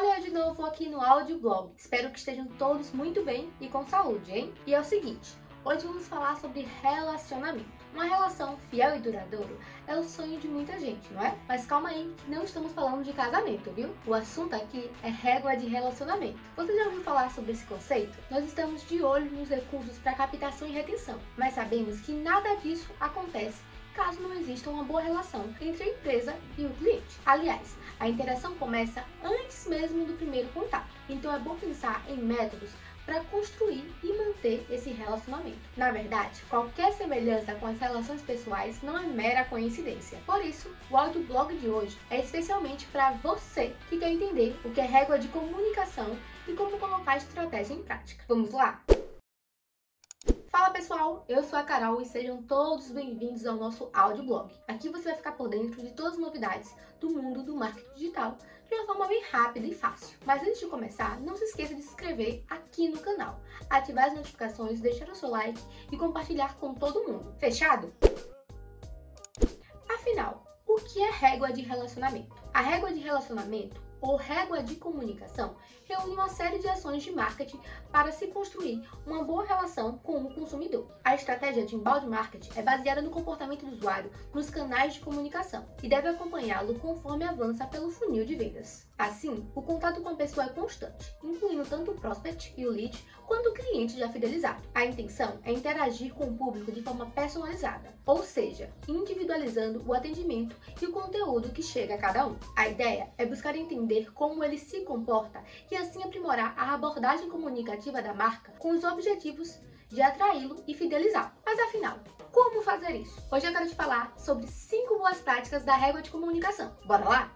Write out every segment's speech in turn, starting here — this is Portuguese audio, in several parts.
Olha eu de novo aqui no audioblog. Espero que estejam todos muito bem e com saúde, hein? E é o seguinte, hoje vamos falar sobre relacionamento. Uma relação fiel e duradoura é o sonho de muita gente, não é? Mas calma aí, não estamos falando de casamento, viu? O assunto aqui é régua de relacionamento. Você já ouviu falar sobre esse conceito? Nós estamos de olho nos recursos para captação e retenção, mas sabemos que nada disso acontece caso não exista uma boa relação entre a empresa e o cliente. Aliás, a interação começa antes mesmo do primeiro contato, então é bom pensar em métodos para construir e manter esse relacionamento. Na verdade, qualquer semelhança com as relações pessoais não é mera coincidência. Por isso, o audioblog de hoje é especialmente para você que quer entender o que é régua de comunicação e como colocar a estratégia em prática. Vamos lá? Fala pessoal, eu sou a Carol e sejam todos bem-vindos ao nosso audioblog. Aqui você vai ficar por dentro de todas as novidades do mundo do marketing digital de uma forma bem rápida e fácil. Mas antes de começar, não se esqueça de se inscrever aqui no canal, ativar as notificações, deixar o seu like e compartilhar com todo mundo. Fechado? Afinal, o que é régua de relacionamento? A régua de relacionamento ou régua de comunicação reúne uma série de ações de marketing para se construir uma boa relação com o consumidor. A estratégia de inbound marketing é baseada no comportamento do usuário nos canais de comunicação e deve acompanhá-lo conforme avança pelo funil de vendas. Assim, o contato com a pessoa é constante, incluindo tanto o prospect e o lead, quanto o cliente já fidelizado. A intenção é interagir com o público de forma personalizada, ou seja, individualizando o atendimento e o conteúdo que chega a cada um. A ideia é buscar entender como ele se comporta e assim aprimorar a abordagem comunicativa da marca com os objetivos de atraí-lo e fidelizá-lo. Mas afinal, como fazer isso? Hoje eu quero te falar sobre 5 boas práticas da régua de comunicação. Bora lá?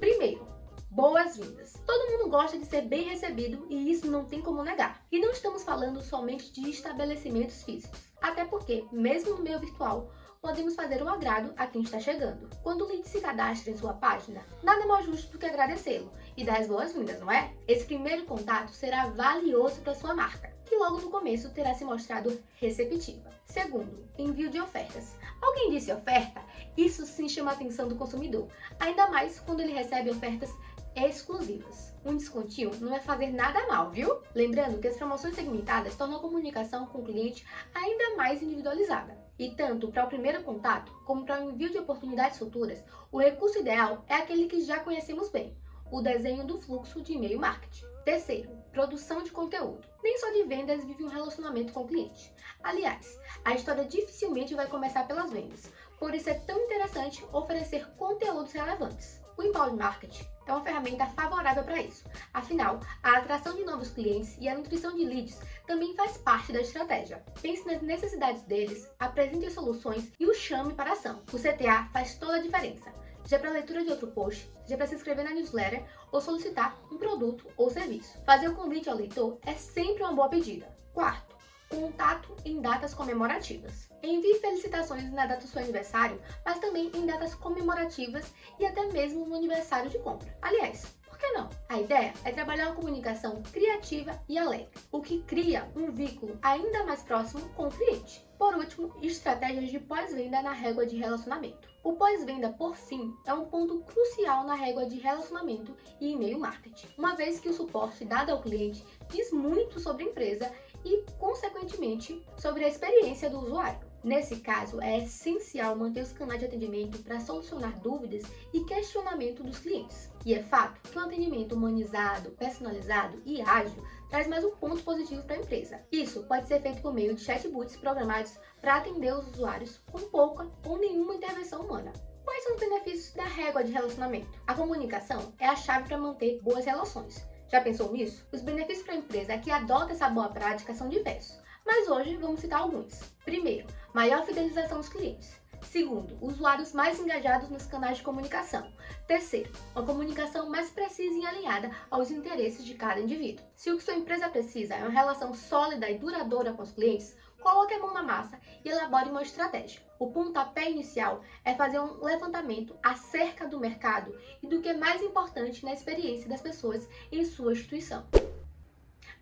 Primeiro, boas-vindas. Todo mundo gosta de ser bem recebido e isso não tem como negar. E não estamos falando somente de estabelecimentos físicos, até porque, mesmo no meio virtual, podemos fazer um agrado a quem está chegando. Quando o lead se cadastra em sua página, nada mais justo do que agradecê-lo e dar as boas-vindas, não é? Esse primeiro contato será valioso para sua marca, que logo no começo terá se mostrado receptiva. Segundo, envio de ofertas. Alguém disse oferta? Isso sim chama a atenção do consumidor, ainda mais quando ele recebe ofertas exclusivas. Um descontinho não é fazer nada mal, viu? Lembrando que as promoções segmentadas tornam a comunicação com o cliente ainda mais individualizada. E tanto para o primeiro contato como para o envio de oportunidades futuras, o recurso ideal é aquele que já conhecemos bem, o desenho do fluxo de e-mail marketing. Terceiro, produção de conteúdo. Nem só de vendas vive um relacionamento com o cliente. Aliás, a história dificilmente vai começar pelas vendas, por isso é tão interessante oferecer conteúdos relevantes. O inbound marketing é uma ferramenta favorável para isso. Afinal, a atração de novos clientes e a nutrição de leads também faz parte da estratégia. Pense nas necessidades deles, apresente as soluções e o chame para a ação. O CTA faz toda a diferença, seja para leitura de outro post, seja para se inscrever na newsletter ou solicitar um produto ou serviço. Fazer o convite ao leitor é sempre uma boa pedida. Quarto, contato em datas comemorativas. Envie felicitações na data do seu aniversário, mas também em datas comemorativas e até mesmo no aniversário de compra. Aliás, por que não? A ideia é trabalhar uma comunicação criativa e alegre, o que cria um vínculo ainda mais próximo com o cliente. Por último, estratégias de pós-venda na régua de relacionamento. O pós-venda, por fim, é um ponto crucial na régua de relacionamento e e-mail marketing, uma vez que o suporte dado ao cliente diz muito sobre a empresa e, consequentemente, sobre a experiência do usuário. Nesse caso, é essencial manter os canais de atendimento para solucionar dúvidas e questionamento dos clientes. E é fato que um atendimento humanizado, personalizado e ágil traz mais um ponto positivo para a empresa. Isso pode ser feito por meio de chatbots programados para atender os usuários com pouca ou nenhuma intervenção humana. Quais são os benefícios da régua de relacionamento? A comunicação é a chave para manter boas relações. Já pensou nisso? Os benefícios para a empresa que adota essa boa prática são diversos, mas hoje vamos citar alguns. Primeiro, maior fidelização dos clientes. Segundo, usuários mais engajados nos canais de comunicação. Terceiro, uma comunicação mais precisa e alinhada aos interesses de cada indivíduo. Se o que sua empresa precisa é uma relação sólida e duradoura com os clientes, coloque a mão na massa e elabore uma estratégia. O pontapé inicial é fazer um levantamento acerca do mercado e do que é mais importante na experiência das pessoas em sua instituição.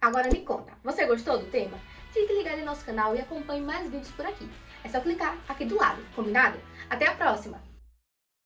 Agora me conta, você gostou do tema? Fique ligado em nosso canal e acompanhe mais vídeos por aqui. É só clicar aqui do lado, combinado? Até a próxima!